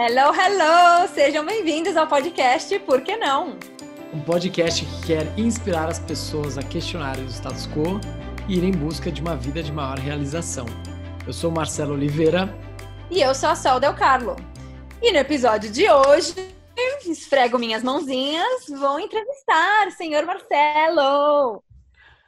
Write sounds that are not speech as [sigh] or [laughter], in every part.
Hello, hello! Sejam bem-vindos ao podcast Por que Não? Um podcast que quer inspirar as pessoas a questionarem o status quo e ir em busca de uma vida de maior realização. Eu sou Marcelo Oliveira. E eu sou a Sol Del Carlo. E no episódio de hoje, esfrego minhas mãozinhas, vou entrevistar o senhor Marcelo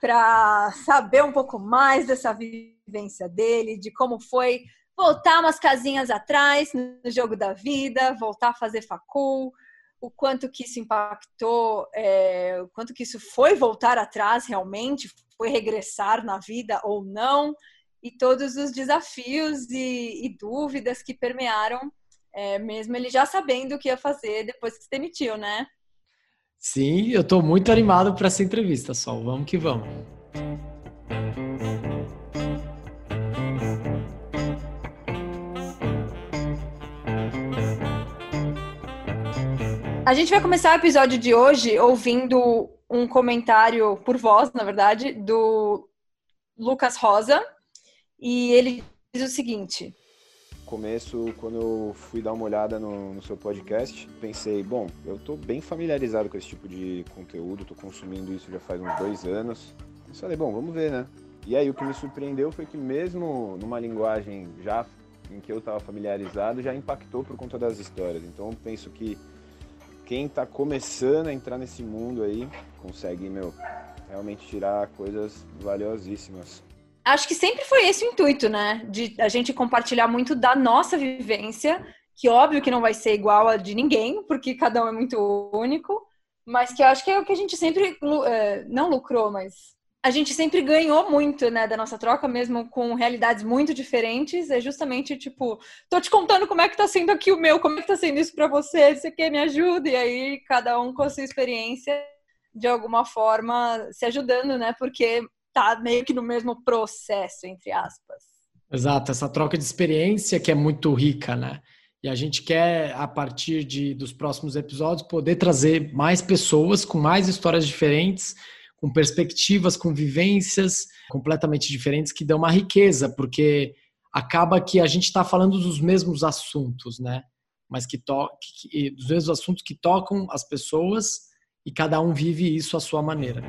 para saber um pouco mais dessa vivência dele, de como foi voltar umas casinhas atrás no jogo da vida, voltar a fazer facul, o quanto que isso impactou, é, o quanto que isso foi voltar atrás realmente, foi regressar na vida ou não, e todos os desafios e, e dúvidas que permearam, é, mesmo ele já sabendo o que ia fazer depois que se demitiu, né? Sim, eu estou muito animado para essa entrevista, Sol. Vamos que vamos. A gente vai começar o episódio de hoje ouvindo um comentário por voz, na verdade, do Lucas Rosa. E ele diz o seguinte: começo, quando eu fui dar uma olhada no, no seu podcast, pensei, bom, eu estou bem familiarizado com esse tipo de conteúdo, estou consumindo isso já faz uns dois anos. Eu falei, bom, vamos ver, né? E aí o que me surpreendeu foi que mesmo numa linguagem já em que eu estava familiarizado, já impactou por conta das histórias. Então eu penso que quem está começando a entrar nesse mundo aí consegue, meu, realmente tirar coisas valiosíssimas. Acho que sempre foi esse o intuito, né? De a gente compartilhar muito da nossa vivência, que óbvio que não vai ser igual a de ninguém, porque cada um é muito único, mas que eu acho que é o que a gente sempre, é, não lucrou, mas a gente sempre ganhou muito, né, da nossa troca, mesmo com realidades muito diferentes. É justamente tipo, tô te contando como é que tá sendo aqui o meu, como é que tá sendo isso para você, você quer me ajuda? E aí, cada um com a sua experiência, de alguma forma, se ajudando, né, porque tá meio que no mesmo processo, entre aspas. Exato, essa troca de experiência que é muito rica, né? E a gente quer, a partir de, dos próximos episódios, poder trazer mais pessoas com mais histórias diferentes com perspectivas, com vivências completamente diferentes que dão uma riqueza, porque acaba que a gente está falando dos mesmos assuntos, né? Mas que, to que dos mesmos assuntos que tocam as pessoas e cada um vive isso à sua maneira.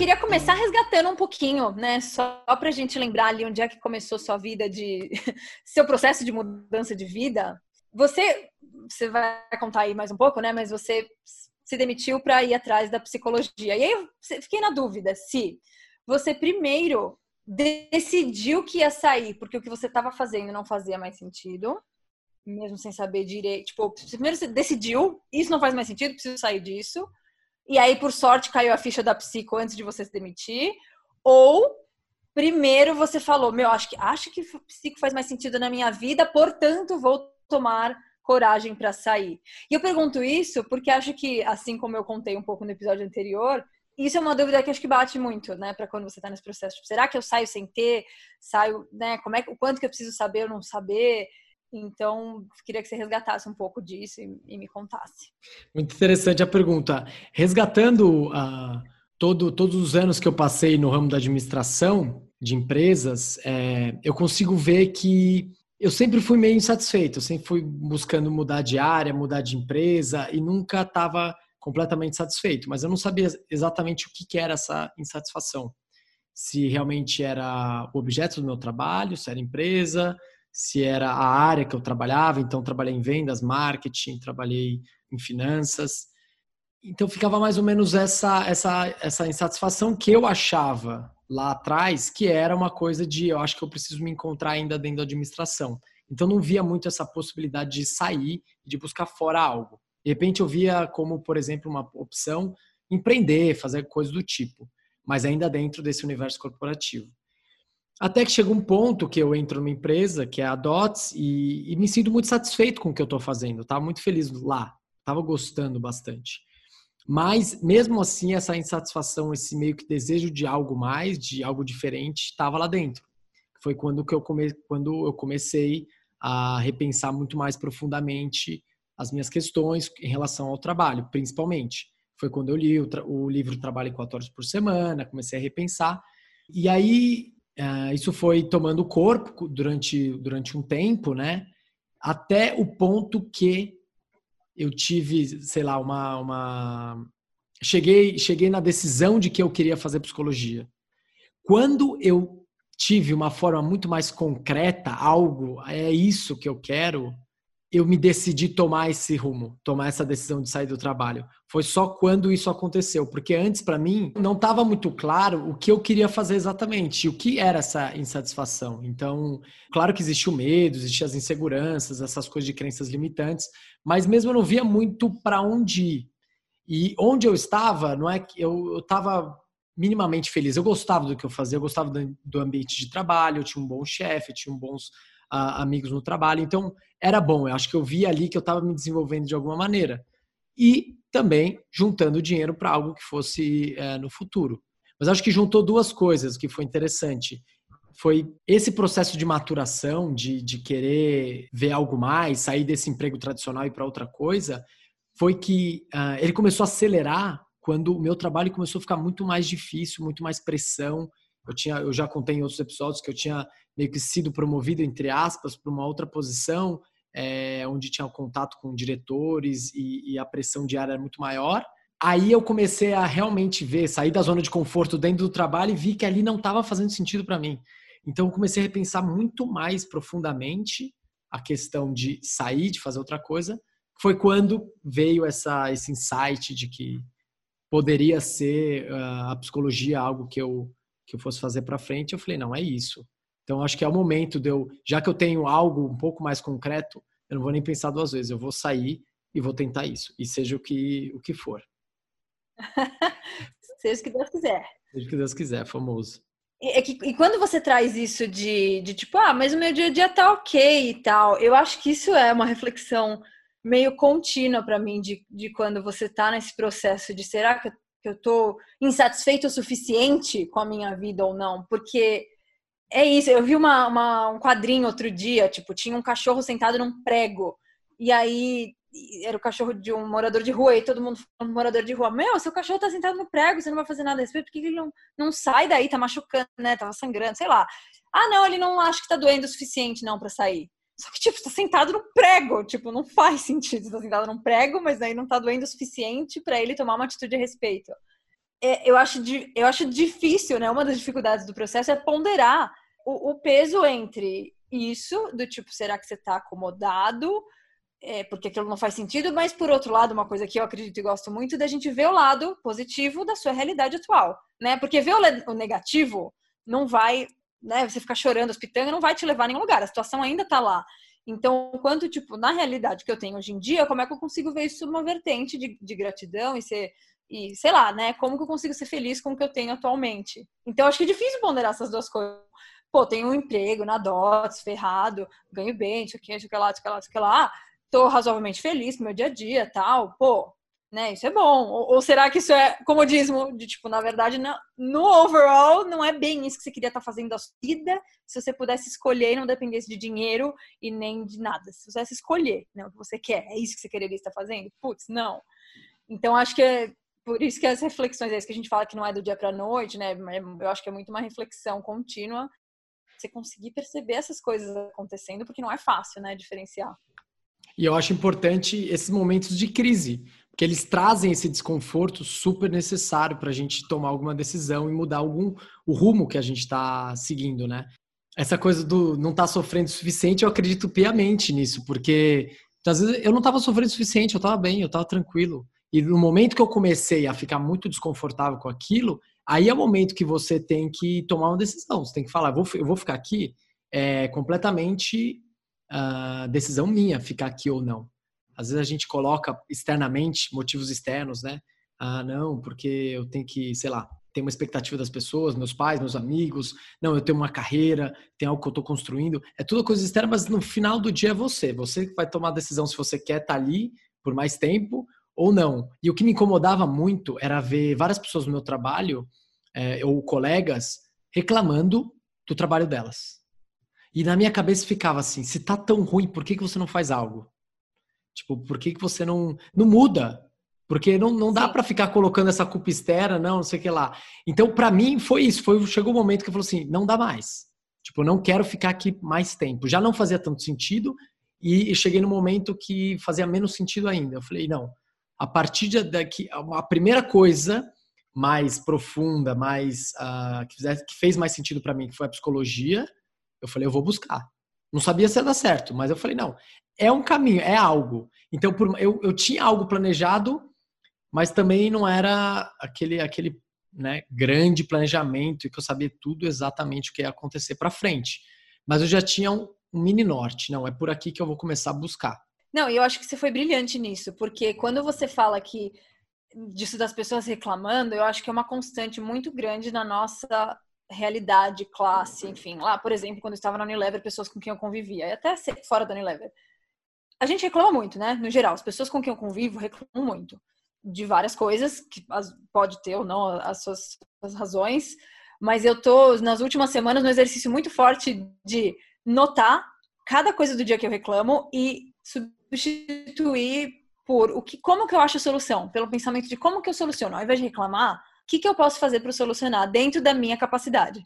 Queria começar resgatando um pouquinho, né? Só para a gente lembrar ali onde é que começou sua vida de [laughs] seu processo de mudança de vida. Você, você vai contar aí mais um pouco, né? Mas você se demitiu para ir atrás da psicologia. E aí eu fiquei na dúvida se você primeiro decidiu que ia sair porque o que você estava fazendo não fazia mais sentido, mesmo sem saber direito. Tipo, primeiro você decidiu, isso não faz mais sentido, preciso sair disso e aí, por sorte, caiu a ficha da psico antes de você se demitir, ou primeiro você falou, meu, acho que acho que psico faz mais sentido na minha vida, portanto, vou tomar coragem para sair. E eu pergunto isso porque acho que, assim como eu contei um pouco no episódio anterior, isso é uma dúvida que acho que bate muito, né, para quando você está nesse processo. Tipo, será que eu saio sem ter? Saio, né? Como é o quanto que eu preciso saber ou não saber? Então, queria que você resgatasse um pouco disso e, e me contasse. Muito interessante a pergunta. Resgatando uh, todo, todos os anos que eu passei no ramo da administração de empresas, é, eu consigo ver que eu sempre fui meio insatisfeito, eu sempre fui buscando mudar de área, mudar de empresa e nunca estava completamente satisfeito, mas eu não sabia exatamente o que, que era essa insatisfação. Se realmente era o objeto do meu trabalho, se era empresa, se era a área que eu trabalhava, então trabalhei em vendas, marketing, trabalhei em finanças. Então ficava mais ou menos essa essa essa insatisfação que eu achava lá atrás que era uma coisa de eu acho que eu preciso me encontrar ainda dentro da administração. Então não via muito essa possibilidade de sair de buscar fora algo. De repente eu via como, por exemplo, uma opção empreender, fazer coisas do tipo, mas ainda dentro desse universo corporativo. Até que chega um ponto que eu entro numa empresa, que é a DOTS, e, e me sinto muito satisfeito com o que eu estou fazendo. Estava muito feliz lá, estava gostando bastante. Mas, mesmo assim, essa insatisfação, esse meio que desejo de algo mais, de algo diferente, estava lá dentro. Foi quando, que eu come... quando eu comecei a repensar muito mais profundamente as minhas questões em relação ao trabalho, principalmente. Foi quando eu li o, o livro Trabalho quatro horas por semana, comecei a repensar. E aí, uh, isso foi tomando corpo durante, durante um tempo, né? Até o ponto que eu tive, sei lá, uma, uma... Cheguei, cheguei na decisão de que eu queria fazer psicologia. Quando eu tive uma forma muito mais concreta, algo, é isso que eu quero, eu me decidi tomar esse rumo, tomar essa decisão de sair do trabalho. Foi só quando isso aconteceu, porque antes para mim não estava muito claro o que eu queria fazer exatamente, o que era essa insatisfação. Então, claro que existia o medo, existiam as inseguranças, essas coisas de crenças limitantes, mas mesmo eu não via muito para onde ir. E onde eu estava, não é que eu estava minimamente feliz. Eu gostava do que eu fazia, eu gostava do ambiente de trabalho, eu tinha um bom chefe, tinha um bons uh, amigos no trabalho. Então, era bom. Eu acho que eu via ali que eu estava me desenvolvendo de alguma maneira. E também juntando dinheiro para algo que fosse é, no futuro. Mas acho que juntou duas coisas que foi interessante. Foi esse processo de maturação, de, de querer ver algo mais, sair desse emprego tradicional e para outra coisa, foi que uh, ele começou a acelerar quando o meu trabalho começou a ficar muito mais difícil, muito mais pressão. Eu, tinha, eu já contei em outros episódios que eu tinha meio que sido promovido, entre aspas, para uma outra posição, é, onde tinha contato com diretores e, e a pressão diária era muito maior. Aí eu comecei a realmente ver, sair da zona de conforto dentro do trabalho e vi que ali não estava fazendo sentido para mim. Então eu comecei a repensar muito mais profundamente a questão de sair, de fazer outra coisa. Foi quando veio essa, esse insight de que poderia ser uh, a psicologia algo que eu que eu fosse fazer para frente. Eu falei não é isso. Então, acho que é o momento de eu, já que eu tenho algo um pouco mais concreto, eu não vou nem pensar duas vezes, eu vou sair e vou tentar isso, e seja o que, o que for. [laughs] seja o que Deus quiser. Seja o que Deus quiser, famoso. E, é que, e quando você traz isso de, de tipo, ah, mas o meu dia a dia tá ok e tal, eu acho que isso é uma reflexão meio contínua para mim de, de quando você tá nesse processo de será que eu, que eu tô insatisfeito o suficiente com a minha vida ou não? Porque é isso, eu vi uma, uma, um quadrinho outro dia, tipo, tinha um cachorro sentado num prego. E aí era o cachorro de um morador de rua, e todo mundo falando morador de rua, meu, seu cachorro tá sentado no prego, você não vai fazer nada a respeito, por que ele não, não sai daí, tá machucando, né? Tava sangrando, sei lá. Ah, não, ele não acha que tá doendo o suficiente, não, para sair. Só que, tipo, tá sentado no prego, tipo, não faz sentido. Tá sentado num prego, mas aí não tá doendo o suficiente para ele tomar uma atitude a respeito. É, eu, acho, eu acho difícil, né? Uma das dificuldades do processo é ponderar o, o peso entre isso, do tipo, será que você está acomodado? É, porque aquilo não faz sentido, mas por outro lado, uma coisa que eu acredito e gosto muito da gente ver o lado positivo da sua realidade atual, né? Porque ver o, negativo não vai, né? Você ficar chorando, as pitangas, não vai te levar a nenhum lugar, a situação ainda tá lá. Então, quanto, tipo, na realidade que eu tenho hoje em dia, como é que eu consigo ver isso numa vertente de, de gratidão e ser, e sei lá, né? Como que eu consigo ser feliz com o que eu tenho atualmente? Então, acho que é difícil ponderar essas duas coisas pô, tenho um emprego na DOTS, ferrado, ganho bem, isso aqui, isso aqui lá, isso aqui lá, isso aqui lá, tô razoavelmente feliz com meu dia a dia, tal, pô, né, isso é bom. Ou, ou, será que isso é comodismo de, tipo, na verdade, não, no overall, não é bem isso que você queria estar tá fazendo da sua vida, se você pudesse escolher e não dependesse de dinheiro e nem de nada. Se você pudesse escolher né, o que você quer, é isso que você quereria estar fazendo? Putz, não. Então, acho que é por isso que as reflexões, é isso que a gente fala que não é do dia para noite, né? Eu acho que é muito uma reflexão contínua você conseguir perceber essas coisas acontecendo, porque não é fácil, né, diferenciar. E eu acho importante esses momentos de crise, porque eles trazem esse desconforto super necessário para a gente tomar alguma decisão e mudar algum o rumo que a gente está seguindo, né? Essa coisa do não estar tá sofrendo o suficiente, eu acredito piamente nisso, porque às vezes eu não estava sofrendo o suficiente, eu estava bem, eu estava tranquilo. E no momento que eu comecei a ficar muito desconfortável com aquilo, Aí é o momento que você tem que tomar uma decisão. Você tem que falar, vou, eu vou ficar aqui é completamente uh, decisão minha ficar aqui ou não. Às vezes a gente coloca externamente motivos externos, né? Ah, não, porque eu tenho que, sei lá, ter uma expectativa das pessoas, meus pais, meus amigos. Não, eu tenho uma carreira, tem algo que eu estou construindo. É tudo coisa externa, mas no final do dia é você. Você vai tomar a decisão se você quer estar tá ali por mais tempo ou não. E o que me incomodava muito era ver várias pessoas no meu trabalho é, ou colegas reclamando do trabalho delas. E na minha cabeça ficava assim: se tá tão ruim, por que, que você não faz algo? Tipo, por que, que você não, não muda? Porque não, não dá para ficar colocando essa culpa externa, não, não sei o que lá. Então, para mim, foi isso. Foi, chegou o um momento que eu falei assim: não dá mais. Tipo, não quero ficar aqui mais tempo. Já não fazia tanto sentido e, e cheguei no momento que fazia menos sentido ainda. Eu falei: não, a partir daqui, a primeira coisa mais profunda, mais uh, que, fizesse, que fez mais sentido para mim, que foi a psicologia, eu falei: eu vou buscar. Não sabia se ia dar certo, mas eu falei: não, é um caminho, é algo. Então, por, eu, eu tinha algo planejado mas também não era aquele aquele né, grande planejamento e que eu sabia tudo exatamente o que ia acontecer para frente. Mas eu já tinha um, um mini norte, não, é por aqui que eu vou começar a buscar. Não, eu acho que você foi brilhante nisso, porque quando você fala que disso das pessoas reclamando, eu acho que é uma constante muito grande na nossa realidade, classe, enfim. Lá, por exemplo, quando eu estava na Unilever, pessoas com quem eu convivia, e até fora da Unilever. A gente reclama muito, né? No geral, as pessoas com quem eu convivo reclamam muito de várias coisas, que pode ter ou não as suas as razões, mas eu tô nas últimas semanas no exercício muito forte de notar cada coisa do dia que eu reclamo e substituir por o que, como que eu acho a solução, pelo pensamento de como que eu soluciono, ao invés de reclamar, o que, que eu posso fazer para solucionar dentro da minha capacidade.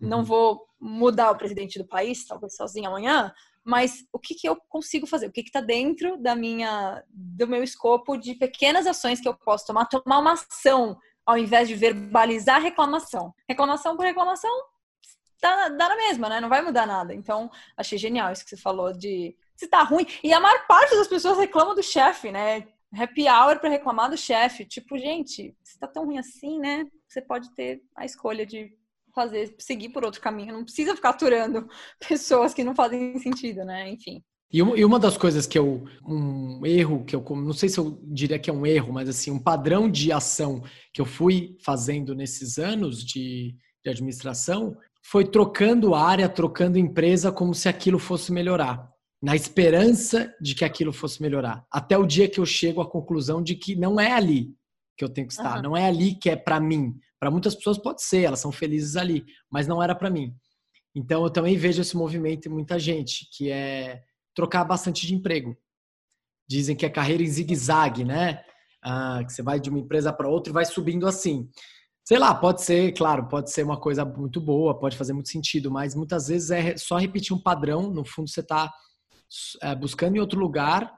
Uhum. Não vou mudar o presidente do país, talvez sozinho amanhã, mas o que, que eu consigo fazer? O que está dentro da minha, do meu escopo de pequenas ações que eu posso tomar? Tomar uma ação ao invés de verbalizar reclamação. Reclamação por reclamação dá, dá na mesma, né? Não vai mudar nada. Então, achei genial isso que você falou de se tá ruim. E a maior parte das pessoas reclamam do chefe, né? Happy hour para reclamar do chefe. Tipo, gente, se tá tão ruim assim, né? Você pode ter a escolha de fazer, seguir por outro caminho. Não precisa ficar aturando [laughs] pessoas que não fazem sentido, né? Enfim. E uma das coisas que eu. Um erro que eu. Não sei se eu diria que é um erro, mas assim, um padrão de ação que eu fui fazendo nesses anos de, de administração foi trocando área, trocando empresa como se aquilo fosse melhorar. Na esperança de que aquilo fosse melhorar. Até o dia que eu chego à conclusão de que não é ali que eu tenho que estar, uhum. não é ali que é para mim. Para muitas pessoas pode ser, elas são felizes ali, mas não era para mim. Então eu também vejo esse movimento em muita gente, que é trocar bastante de emprego. Dizem que é carreira em zigue-zague, né? Ah, que você vai de uma empresa para outra e vai subindo assim. Sei lá, pode ser, claro, pode ser uma coisa muito boa, pode fazer muito sentido, mas muitas vezes é só repetir um padrão. No fundo, você está buscando em outro lugar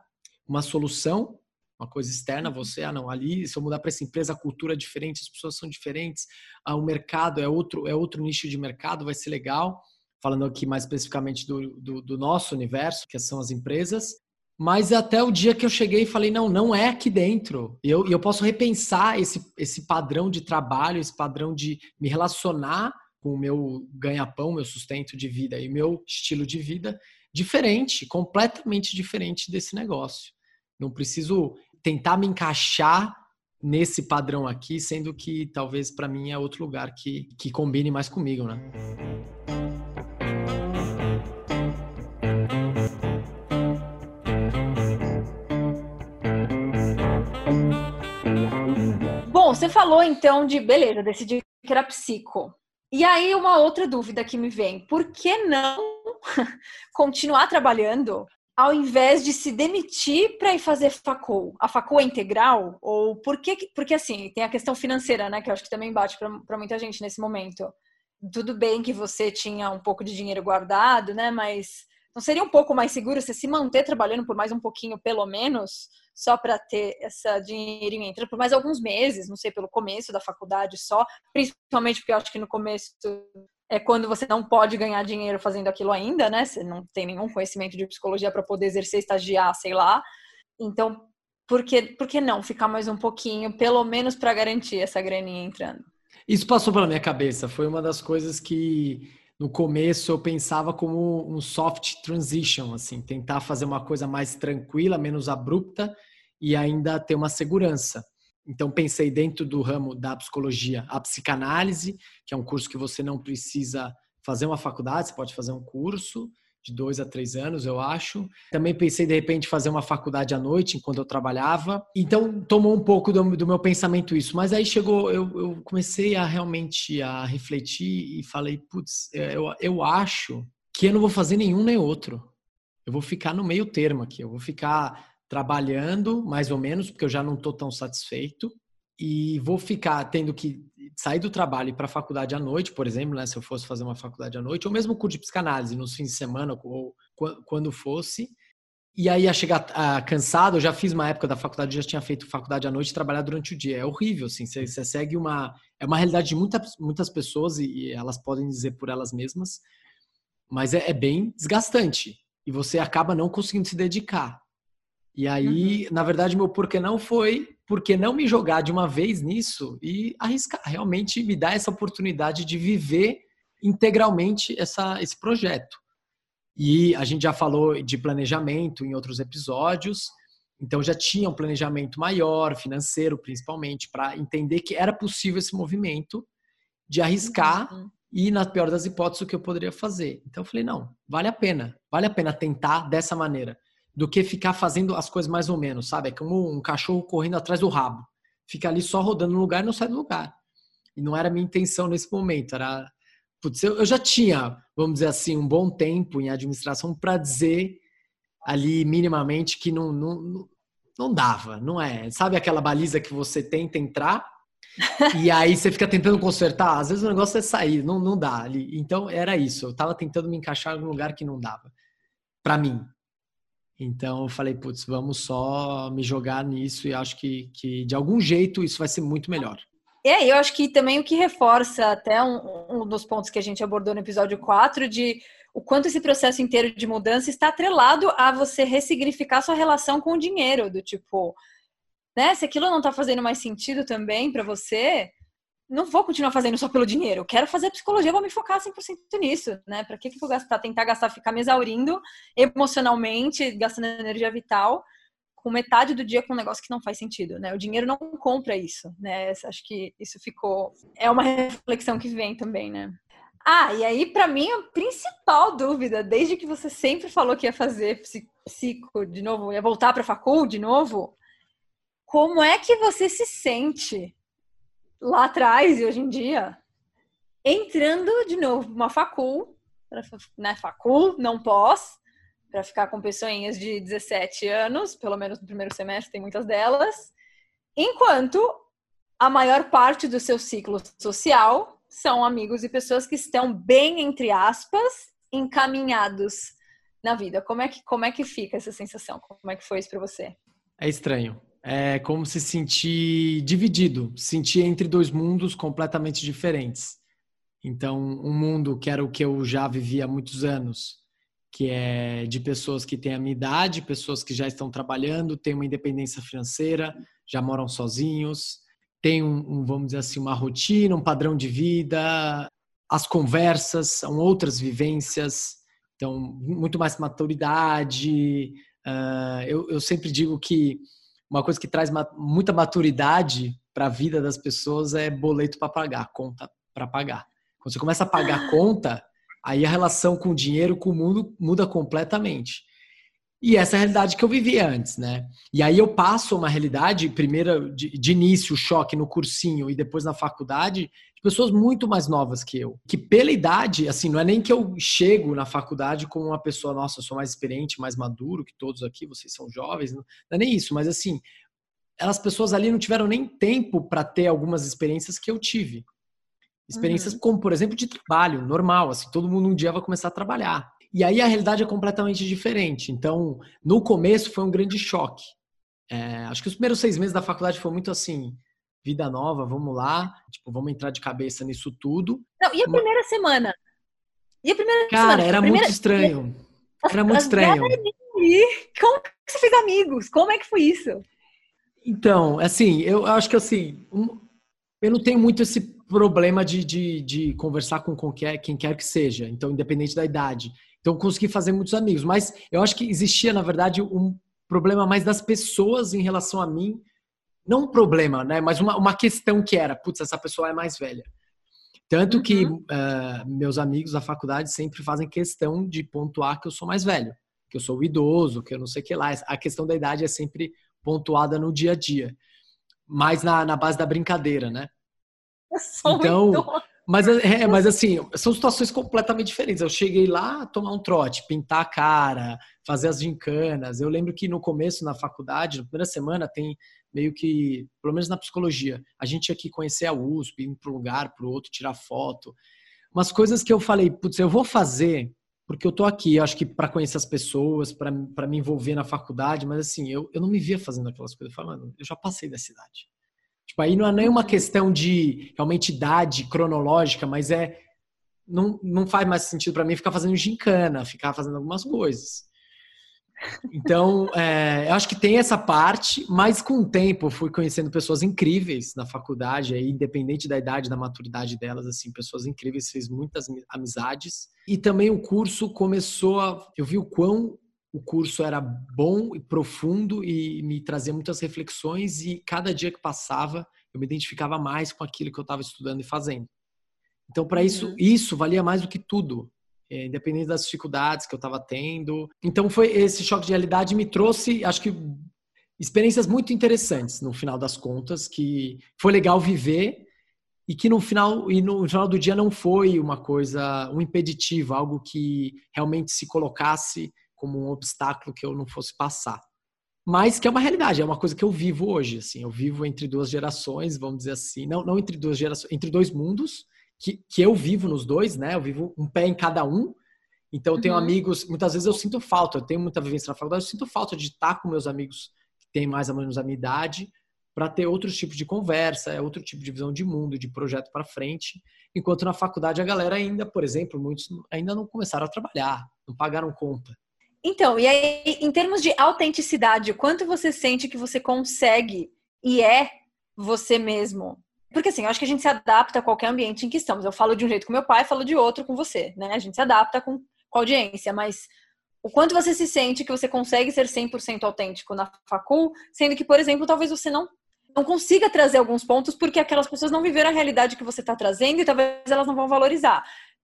uma solução uma coisa externa você, ah não, ali se eu mudar para essa empresa a cultura é diferente, as pessoas são diferentes, ah, o mercado é outro, é outro nicho de mercado, vai ser legal. Falando aqui mais especificamente do, do, do nosso universo, que são as empresas, mas até o dia que eu cheguei e falei, não, não é aqui dentro. E eu, eu posso repensar esse, esse padrão de trabalho, esse padrão de me relacionar com o meu ganha-pão, meu sustento de vida e meu estilo de vida diferente, completamente diferente desse negócio. Não preciso tentar me encaixar nesse padrão aqui, sendo que talvez para mim é outro lugar que, que combine mais comigo, né? Bom, você falou então de beleza, decidi que era psico. E aí uma outra dúvida que me vem, por que não [laughs] continuar trabalhando ao invés de se demitir para ir fazer facul. A facul é integral? Ou por que? Porque assim, tem a questão financeira, né? Que eu acho que também bate para muita gente nesse momento. Tudo bem que você tinha um pouco de dinheiro guardado, né? Mas não seria um pouco mais seguro você se manter trabalhando por mais um pouquinho, pelo menos, só para ter essa dinheirinho entrando por mais alguns meses, não sei, pelo começo da faculdade só, principalmente porque eu acho que no começo é quando você não pode ganhar dinheiro fazendo aquilo ainda, né? Você não tem nenhum conhecimento de psicologia para poder exercer, estagiar, sei lá. Então, por que, por que não ficar mais um pouquinho, pelo menos para garantir essa graninha entrando? Isso passou pela minha cabeça. Foi uma das coisas que no começo eu pensava como um soft transition, assim, tentar fazer uma coisa mais tranquila, menos abrupta e ainda ter uma segurança. Então, pensei dentro do ramo da psicologia a psicanálise, que é um curso que você não precisa fazer uma faculdade, você pode fazer um curso de dois a três anos, eu acho. Também pensei, de repente, fazer uma faculdade à noite, enquanto eu trabalhava. Então, tomou um pouco do, do meu pensamento isso. Mas aí chegou, eu, eu, comecei a realmente a refletir e falei, putz, eu, eu acho que eu não vou fazer nenhum nem outro. Eu vou ficar no meio termo aqui. Eu vou ficar trabalhando, mais ou menos, porque eu já não estou tão satisfeito, e vou ficar tendo que sair do trabalho e para a faculdade à noite, por exemplo, né, se eu fosse fazer uma faculdade à noite, ou mesmo curso de psicanálise nos fins de semana, ou quando fosse, e aí ia chegar ah, cansado, eu já fiz uma época da faculdade, já tinha feito faculdade à noite e trabalhar durante o dia. É horrível, assim, você, você segue uma... É uma realidade de muitas, muitas pessoas e, e elas podem dizer por elas mesmas, mas é, é, bem desgastante. E você acaba não conseguindo se dedicar. E aí, uhum. na verdade, meu porquê não foi porque não me jogar de uma vez nisso e arriscar, realmente me dar essa oportunidade de viver integralmente essa, esse projeto. E a gente já falou de planejamento em outros episódios, então já tinha um planejamento maior, financeiro principalmente, para entender que era possível esse movimento de arriscar uhum. e, na pior das hipóteses, o que eu poderia fazer. Então eu falei, não, vale a pena, vale a pena tentar dessa maneira, do que ficar fazendo as coisas mais ou menos, sabe? É como um cachorro correndo atrás do rabo. Fica ali só rodando no lugar e não sai do lugar. E não era a minha intenção nesse momento, era putz, eu, eu já tinha, vamos dizer assim, um bom tempo em administração para dizer ali minimamente que não, não, não dava, não é? Sabe aquela baliza que você tenta entrar [laughs] e aí você fica tentando consertar? Às vezes o negócio é sair, não, não dá. Ali. Então era isso, eu estava tentando me encaixar em um lugar que não dava para mim. Então eu falei, putz, vamos só me jogar nisso e acho que, que de algum jeito isso vai ser muito melhor. É, eu acho que também o que reforça até um, um dos pontos que a gente abordou no episódio 4 de o quanto esse processo inteiro de mudança está atrelado a você ressignificar sua relação com o dinheiro, do tipo, né, se aquilo não está fazendo mais sentido também para você, não vou continuar fazendo só pelo dinheiro. Quero fazer psicologia, vou me focar 100% nisso, né? Para que que eu vou gastar, tentar gastar, ficar me exaurindo emocionalmente, gastando energia vital com metade do dia com um negócio que não faz sentido, né? O dinheiro não compra isso, né? Acho que isso ficou é uma reflexão que vem também, né? Ah, e aí para mim a principal dúvida, desde que você sempre falou que ia fazer psico de novo, ia voltar para facul de novo, como é que você se sente lá atrás e hoje em dia entrando de novo uma facul, né, facul, não pós, para ficar com pessoinhas de 17 anos, pelo menos no primeiro semestre tem muitas delas, enquanto a maior parte do seu ciclo social são amigos e pessoas que estão bem, entre aspas, encaminhados na vida. Como é que, como é que fica essa sensação? Como é que foi isso para você? É estranho. É como se sentir dividido, sentir entre dois mundos completamente diferentes. Então, um mundo que era o que eu já vivia há muitos anos, que é de pessoas que têm a minha idade, pessoas que já estão trabalhando, têm uma independência financeira, já moram sozinhos, têm um, um, vamos dizer assim, uma rotina, um padrão de vida, as conversas são outras vivências, então muito mais maturidade. Uh, eu, eu sempre digo que uma coisa que traz muita maturidade para a vida das pessoas é boleto para pagar, conta para pagar. Quando você começa a pagar conta, Aí a relação com o dinheiro, com o mundo muda completamente. E essa é a realidade que eu vivia antes, né? E aí eu passo uma realidade, primeiro de, de início, choque no cursinho e depois na faculdade, de pessoas muito mais novas que eu. Que pela idade, assim, não é nem que eu chego na faculdade como uma pessoa, nossa, eu sou mais experiente, mais maduro que todos aqui, vocês são jovens, não é nem isso, mas assim, elas pessoas ali não tiveram nem tempo para ter algumas experiências que eu tive. Experiências uhum. como, por exemplo, de trabalho, normal, assim, todo mundo um dia vai começar a trabalhar. E aí a realidade é completamente diferente. Então, no começo foi um grande choque. É, acho que os primeiros seis meses da faculdade foi muito assim, vida nova, vamos lá, tipo, vamos entrar de cabeça nisso tudo. Não, e a primeira semana? E a primeira Cara, semana? era primeira... muito estranho. Era muito estranho. Como que você fez amigos? Como é que foi isso? Então, assim, eu acho que assim, eu não tenho muito esse problema de, de, de conversar com qualquer, quem quer que seja, então, independente da idade. Então, consegui fazer muitos amigos, mas eu acho que existia, na verdade, um problema mais das pessoas em relação a mim. Não um problema, né? Mas uma, uma questão que era, putz, essa pessoa é mais velha. Tanto uhum. que uh, meus amigos da faculdade sempre fazem questão de pontuar que eu sou mais velho, que eu sou idoso, que eu não sei o que lá. A questão da idade é sempre pontuada no dia a dia, mais na, na base da brincadeira, né? [laughs] então, mas, é, é, mas assim, são situações completamente diferentes. Eu cheguei lá tomar um trote, pintar a cara, fazer as gincanas. Eu lembro que no começo, na faculdade, na primeira semana, tem meio que, pelo menos na psicologia, a gente tinha que conhecer a USP, ir para um lugar, para o outro, tirar foto. Umas coisas que eu falei, putz, eu vou fazer porque eu tô aqui, acho que para conhecer as pessoas, para me envolver na faculdade, mas assim, eu, eu não me via fazendo aquelas coisas. Eu falei, mano, eu já passei da cidade. Tipo, aí não é nem uma questão de realmente idade cronológica, mas é não, não faz mais sentido para mim ficar fazendo gincana, ficar fazendo algumas coisas. Então, é, eu acho que tem essa parte, mas com o tempo eu fui conhecendo pessoas incríveis na faculdade, aí, independente da idade, da maturidade delas, assim, pessoas incríveis, fiz muitas amizades. E também o curso começou a. Eu vi o quão o curso era bom e profundo e me trazia muitas reflexões, e cada dia que passava eu me identificava mais com aquilo que eu estava estudando e fazendo. Então, para isso, uhum. isso valia mais do que tudo independente das dificuldades que eu estava tendo. Então foi esse choque de realidade me trouxe, acho que experiências muito interessantes no final das contas, que foi legal viver e que no final e no final do dia não foi uma coisa um impeditivo, algo que realmente se colocasse como um obstáculo que eu não fosse passar. Mas que é uma realidade, é uma coisa que eu vivo hoje, assim, eu vivo entre duas gerações, vamos dizer assim, não, não entre duas gerações, entre dois mundos, que, que eu vivo nos dois, né? Eu vivo um pé em cada um. Então, eu tenho uhum. amigos, muitas vezes eu sinto falta, eu tenho muita vivência na faculdade, eu sinto falta de estar com meus amigos que têm mais ou menos a minha idade, para ter outros tipos de conversa, é outro tipo de visão de mundo, de projeto para frente. Enquanto na faculdade a galera ainda, por exemplo, muitos ainda não começaram a trabalhar, não pagaram conta. Então, e aí, em termos de autenticidade, quanto você sente que você consegue e é você mesmo porque assim, eu acho que a gente se adapta a qualquer ambiente em que estamos. Eu falo de um jeito com meu pai, falo de outro com você, né? A gente se adapta com, com a audiência, mas o quanto você se sente que você consegue ser 100% autêntico na facul, sendo que, por exemplo, talvez você não não consiga trazer alguns pontos porque aquelas pessoas não viveram a realidade que você está trazendo e talvez elas não vão valorizar.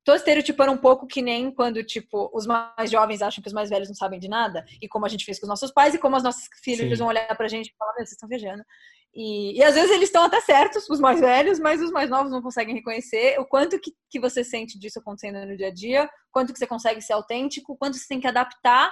Tô estereotipando um pouco que nem quando, tipo, os mais jovens acham que os mais velhos não sabem de nada, e como a gente fez com os nossos pais, e como as nossas filhas Sim. vão olhar pra gente e falar, vocês estão viajando. E, e às vezes eles estão até certos, os mais velhos, mas os mais novos não conseguem reconhecer o quanto que, que você sente disso acontecendo no dia a dia, quanto que você consegue ser autêntico, quanto você tem que adaptar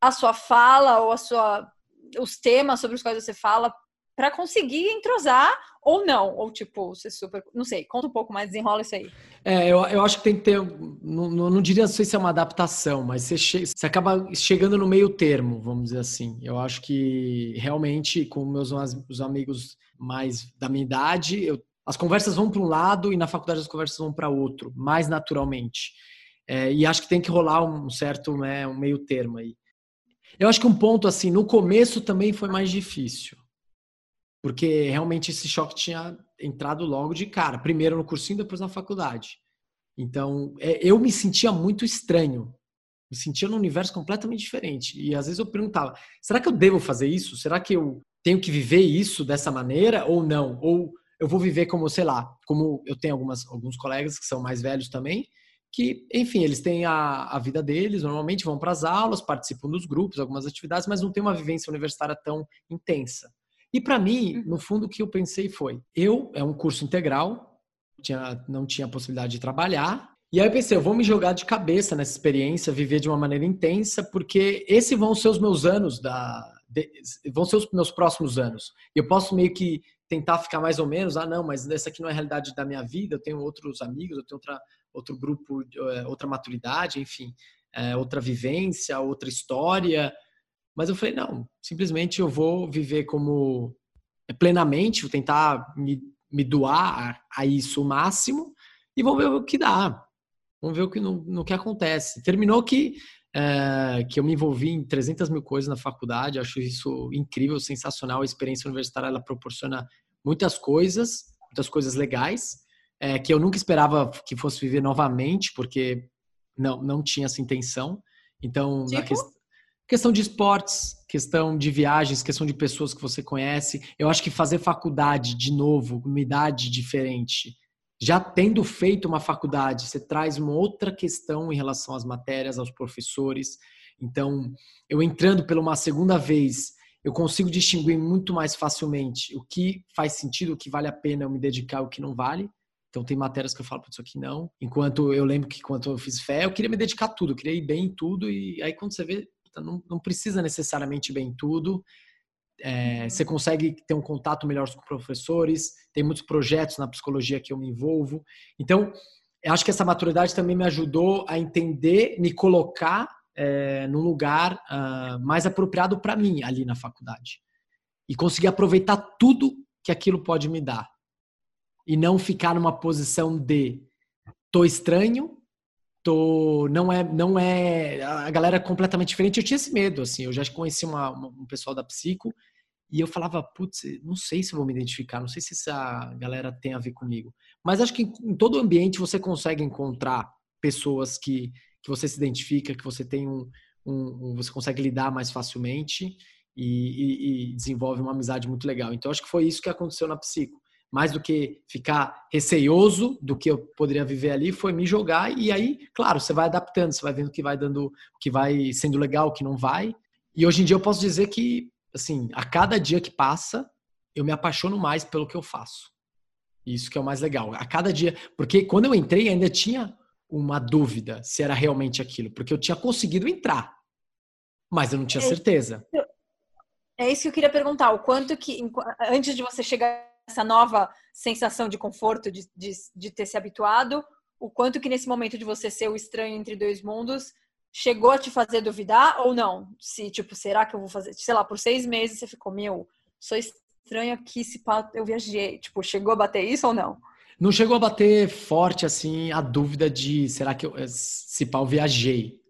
a sua fala ou a sua, os temas sobre os quais você fala para conseguir entrosar ou não, ou tipo, ser super. Não sei, conta um pouco mais, desenrola isso aí. É, eu, eu acho que tem que ter. Não, não, não diria se é uma adaptação, mas você, che, você acaba chegando no meio termo, vamos dizer assim. Eu acho que realmente, com meus os amigos mais da minha idade, eu, as conversas vão para um lado e na faculdade as conversas vão para outro, mais naturalmente. É, e acho que tem que rolar um certo, né, um meio termo aí. Eu acho que um ponto assim, no começo também foi mais difícil porque realmente esse choque tinha entrado logo de cara, primeiro no cursinho, depois na faculdade. Então, é, eu me sentia muito estranho, me sentia num universo completamente diferente. E às vezes eu perguntava: será que eu devo fazer isso? Será que eu tenho que viver isso dessa maneira ou não? Ou eu vou viver como, sei lá, como eu tenho algumas, alguns colegas que são mais velhos também, que, enfim, eles têm a, a vida deles, normalmente vão para as aulas, participam dos grupos, algumas atividades, mas não tem uma vivência universitária tão intensa. E para mim, uhum. no fundo, o que eu pensei foi: eu, é um curso integral, tinha, não tinha possibilidade de trabalhar. E aí eu pensei, eu vou me jogar de cabeça nessa experiência, viver de uma maneira intensa, porque esses vão ser os meus anos da. De, vão ser os meus próximos anos. Eu posso meio que tentar ficar mais ou menos, ah, não, mas essa aqui não é a realidade da minha vida, eu tenho outros amigos, eu tenho outra, outro grupo, eh, outra maturidade, enfim, é, outra vivência, outra história. Mas eu falei, não, simplesmente eu vou viver como é, plenamente, vou tentar me, me doar a, isso o máximo e vamos ver o que dá. Vamos ver o que, no, no que acontece. Terminou que, é, que eu me envolvi em 300 mil coisas na faculdade, acho isso incrível, sensacional. A experiência universitária ela proporciona muitas coisas, muitas coisas legais, é, que eu nunca esperava que fosse viver novamente, porque não, não tinha essa intenção. Então, tipo? na questão Questão de esportes, questão de viagens, questão de pessoas que você conhece. Eu acho que fazer faculdade de novo, uma idade diferente, já tendo feito uma faculdade, você traz uma outra questão em relação às matérias, aos professores. Então, eu entrando pela uma segunda vez, eu consigo distinguir muito mais facilmente o que faz sentido, o que vale a pena eu me dedicar, o que não vale. Então tem matérias que eu falo, isso aqui não. Enquanto eu lembro que quando eu fiz fé, eu queria me dedicar a tudo, eu queria ir bem em tudo, e aí quando você vê, não, não precisa necessariamente bem tudo. É, você consegue ter um contato melhor com professores, tem muitos projetos na psicologia que eu me envolvo. Então, eu acho que essa maturidade também me ajudou a entender, me colocar é, num lugar uh, mais apropriado para mim ali na faculdade. E conseguir aproveitar tudo que aquilo pode me dar. E não ficar numa posição de tô estranho, tô não é não é a galera é completamente diferente. Eu tinha esse medo assim. Eu já conheci uma, uma, um pessoal da psico e eu falava, putz, não sei se vou me identificar, não sei se essa galera tem a ver comigo. Mas acho que em todo ambiente você consegue encontrar pessoas que, que você se identifica, que você tem um, um, um você consegue lidar mais facilmente e, e, e, desenvolve uma amizade muito legal. Então acho que foi isso que aconteceu na psico. Mais do que ficar receioso do que eu poderia viver ali, foi me jogar e aí, claro, você vai adaptando, você vai vendo o que vai dando, o que vai sendo legal, o que não vai. E hoje em dia eu posso dizer que assim, a cada dia que passa, eu me apaixono mais pelo que eu faço. Isso que é o mais legal. A cada dia, porque quando eu entrei ainda tinha uma dúvida se era realmente aquilo, porque eu tinha conseguido entrar, mas eu não tinha é certeza. É isso que eu queria perguntar, o quanto que antes de você chegar essa nova sensação de conforto de, de, de ter se habituado, o quanto que nesse momento de você ser o estranho entre dois mundos, chegou a te fazer duvidar ou não? Se, tipo, será que eu vou fazer? Sei lá, por seis meses você ficou, meu, sou estranho aqui, se pá, eu viajei. Tipo, chegou a bater isso ou não? Não chegou a bater forte, assim, a dúvida de será que eu, eh, se pá, eu viajei?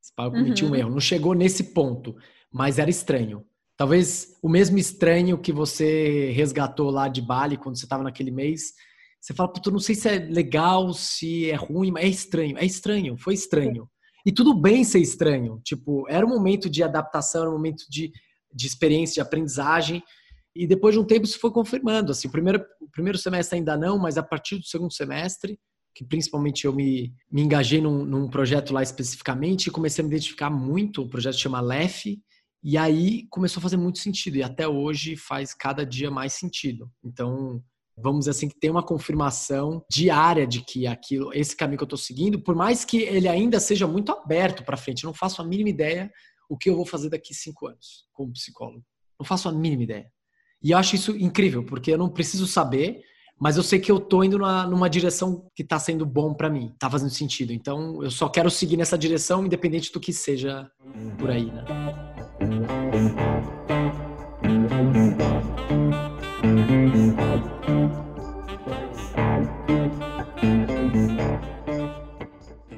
Se pá, eu cometi uhum. um erro. Não chegou nesse ponto, mas era estranho. Talvez o mesmo estranho que você resgatou lá de Bali quando você estava naquele mês. Você fala, puta, não sei se é legal, se é ruim, mas é estranho. É estranho, foi estranho. E tudo bem ser estranho. Tipo, era um momento de adaptação, era um momento de, de experiência, de aprendizagem. E depois de um tempo isso foi confirmando. Assim, o primeiro, o primeiro semestre ainda não, mas a partir do segundo semestre, que principalmente eu me, me engajei num, num projeto lá especificamente e comecei a me identificar muito. O projeto chama LEF. E aí começou a fazer muito sentido. E até hoje faz cada dia mais sentido. Então, vamos dizer assim, que tem uma confirmação diária de que aquilo, esse caminho que eu estou seguindo, por mais que ele ainda seja muito aberto para frente, eu não faço a mínima ideia o que eu vou fazer daqui cinco anos como psicólogo. Não faço a mínima ideia. E eu acho isso incrível, porque eu não preciso saber, mas eu sei que eu tô indo numa, direção que está sendo bom para mim, está fazendo sentido. Então, eu só quero seguir nessa direção, independente do que seja por aí, né?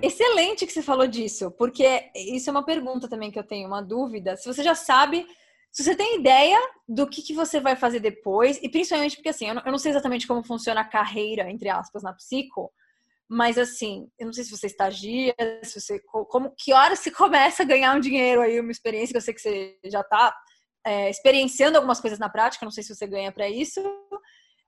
Excelente que você falou disso, porque isso é uma pergunta também que eu tenho, uma dúvida. Se você já sabe, se você tem ideia do que, que você vai fazer depois, e principalmente porque assim, eu não, eu não sei exatamente como funciona a carreira, entre aspas, na psico, mas assim, eu não sei se você estagia, se você. Como, que hora se [laughs] começa a ganhar um dinheiro aí, uma experiência, que eu sei que você já está é, experienciando algumas coisas na prática, não sei se você ganha para isso.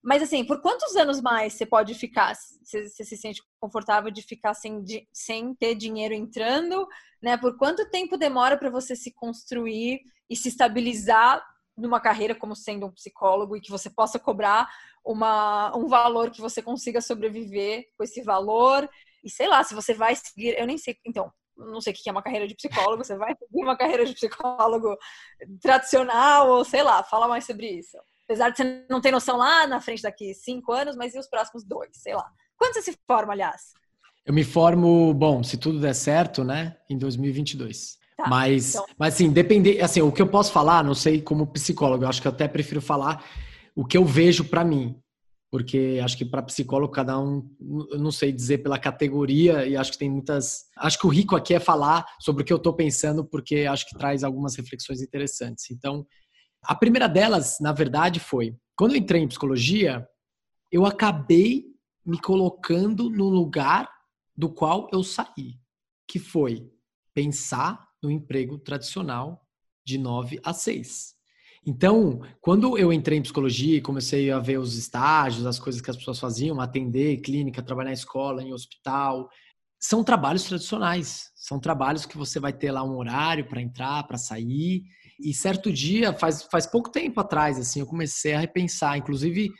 Mas assim, por quantos anos mais você pode ficar? Você, você se sente confortável de ficar sem, de, sem ter dinheiro entrando, né? Por quanto tempo demora para você se construir e se estabilizar numa carreira como sendo um psicólogo e que você possa cobrar uma, um valor que você consiga sobreviver com esse valor? E sei lá, se você vai seguir, eu nem sei, então, não sei o que é uma carreira de psicólogo, você vai seguir uma carreira de psicólogo tradicional, ou sei lá, fala mais sobre isso. Apesar de você não ter noção lá na frente daqui cinco anos, mas e os próximos dois, sei lá. Quando você se forma, aliás? Eu me formo, bom, se tudo der certo, né, em 2022. Tá, mas, então... mas assim, depender, assim, o que eu posso falar, não sei como psicólogo, eu acho que eu até prefiro falar o que eu vejo para mim porque acho que para psicólogo cada um, eu não sei dizer pela categoria e acho que tem muitas, acho que o rico aqui é falar sobre o que eu estou pensando porque acho que traz algumas reflexões interessantes. Então, a primeira delas, na verdade, foi quando eu entrei em psicologia, eu acabei me colocando no lugar do qual eu saí, que foi pensar no emprego tradicional de 9 a 6. Então, quando eu entrei em psicologia e comecei a ver os estágios, as coisas que as pessoas faziam, atender clínica, trabalhar em escola, em hospital, são trabalhos tradicionais. São trabalhos que você vai ter lá um horário para entrar, para sair. E certo dia, faz, faz pouco tempo atrás, assim, eu comecei a repensar, inclusive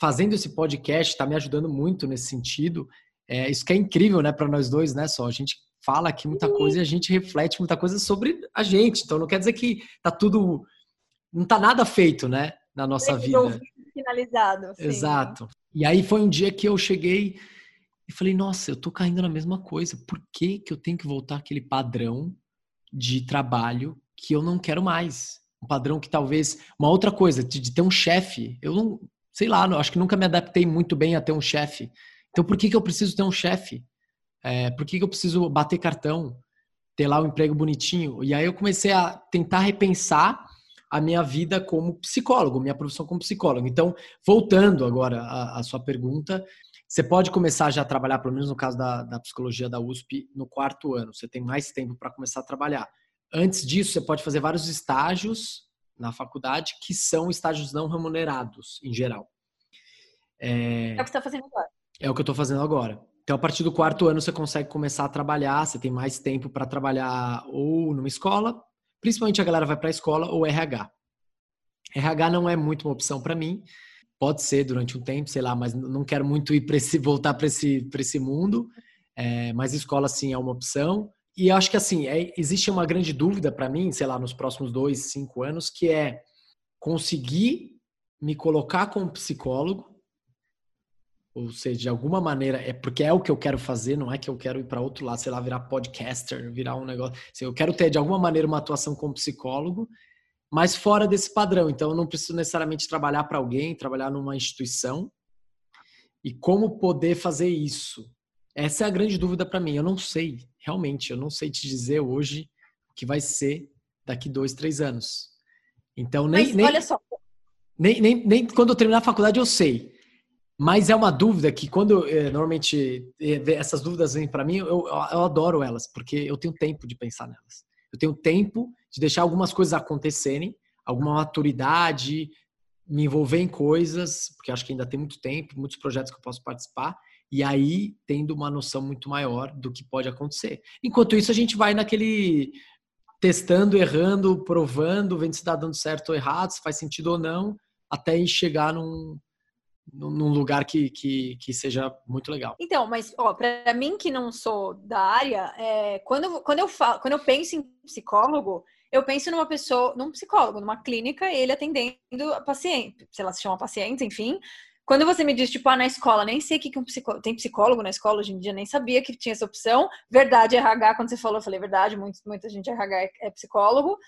fazendo esse podcast está me ajudando muito nesse sentido. É, isso que é incrível, né, para nós dois, né, só a gente fala aqui muita coisa e a gente reflete muita coisa sobre a gente. Então não quer dizer que tá tudo. Não tá nada feito, né? Na nossa vida. Finalizado. Sim. Exato. E aí foi um dia que eu cheguei e falei, nossa, eu tô caindo na mesma coisa. Por que, que eu tenho que voltar àquele padrão de trabalho que eu não quero mais? Um padrão que talvez. Uma outra coisa, de, ter um chefe. Eu não. Sei lá, acho que nunca me adaptei muito bem a ter um chefe. Então por que, que eu preciso ter um chefe? É, por que, que eu preciso bater cartão? Ter lá o um emprego bonitinho? E aí eu comecei a tentar repensar a minha vida como psicólogo, minha profissão como psicólogo. Então, voltando agora à, à sua pergunta, você pode começar já a trabalhar, pelo menos no caso da, da psicologia da USP, no quarto ano. Você tem mais tempo para começar a trabalhar. Antes disso, você pode fazer vários estágios na faculdade que são estágios não remunerados, em geral. É, é o que você está fazendo agora. É o que eu estou fazendo agora. Então, a partir do quarto ano, você consegue começar a trabalhar, você tem mais tempo para trabalhar ou numa escola, principalmente a galera vai para a escola, ou RH. RH não é muito uma opção para mim, pode ser durante um tempo, sei lá, mas não quero muito ir para esse, [laughs] voltar para esse, esse mundo, é, mas escola sim é uma opção. E acho que assim, é, existe uma grande dúvida para mim, sei lá, nos próximos dois, cinco anos, que é conseguir me colocar como psicólogo ou seja, de alguma maneira, é porque é o que eu quero fazer, não é que eu quero ir para outro lado, sei lá, virar podcaster, virar um negócio. Assim, eu quero ter, de alguma maneira, uma atuação como psicólogo, mas fora desse padrão. Então, eu não preciso necessariamente trabalhar para alguém, trabalhar numa instituição. E como poder fazer isso? Essa é a grande dúvida para mim. Eu não sei, realmente, eu não sei te dizer hoje o que vai ser daqui dois, três anos. Então, nem. Mas, nem olha só. Nem, nem, nem quando eu terminar a faculdade eu sei. Mas é uma dúvida que quando eh, normalmente eh, essas dúvidas vêm para mim, eu, eu adoro elas, porque eu tenho tempo de pensar nelas. Eu tenho tempo de deixar algumas coisas acontecerem, alguma maturidade, me envolver em coisas, porque acho que ainda tem muito tempo, muitos projetos que eu posso participar, e aí tendo uma noção muito maior do que pode acontecer. Enquanto isso, a gente vai naquele testando, errando, provando, vendo se está dando certo ou errado, se faz sentido ou não, até chegar num, num lugar que, que, que seja muito legal. Então, mas ó, para mim que não sou da área, é, quando, quando, eu falo, quando eu penso em psicólogo, eu penso numa pessoa, num psicólogo, numa clínica, ele atendendo a paciente, sei lá, se chama paciente, enfim. Quando você me diz, tipo, ah, na escola, nem sei que, que um psicólogo, tem psicólogo na escola hoje em dia, nem sabia que tinha essa opção. Verdade, RH, quando você falou, eu falei, verdade, muito, muita gente RH é, é psicólogo.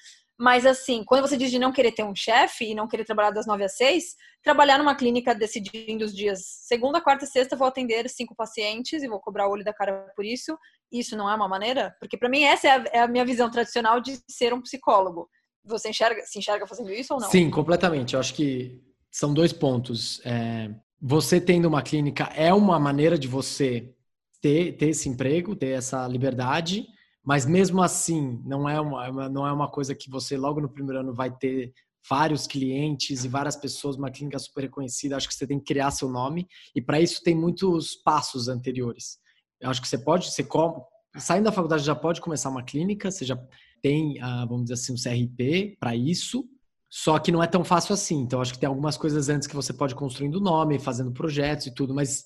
Mas assim, quando você diz de não querer ter um chefe e não querer trabalhar das nove às seis, trabalhar numa clínica decidindo os dias segunda, quarta e sexta, vou atender cinco pacientes e vou cobrar o olho da cara por isso. Isso não é uma maneira? Porque para mim essa é a, é a, minha visão tradicional de ser um psicólogo. Você enxerga, se enxerga fazendo isso ou não? Sim, completamente. Eu acho que são dois pontos. É, você tendo uma clínica é uma maneira de você ter, ter esse emprego, ter essa liberdade mas mesmo assim, não é uma, não é uma coisa que você logo no primeiro ano vai ter vários clientes e várias pessoas, uma clínica super reconhecida. Acho que você tem que criar seu nome e para isso tem muitos passos anteriores. Eu acho que você pode, você saindo da faculdade já pode começar uma clínica, você já tem, ah, vamos dizer assim, um CRP para isso. Só que não é tão fácil assim. Então, acho que tem algumas coisas antes que você pode construindo nome, fazendo projetos e tudo, mas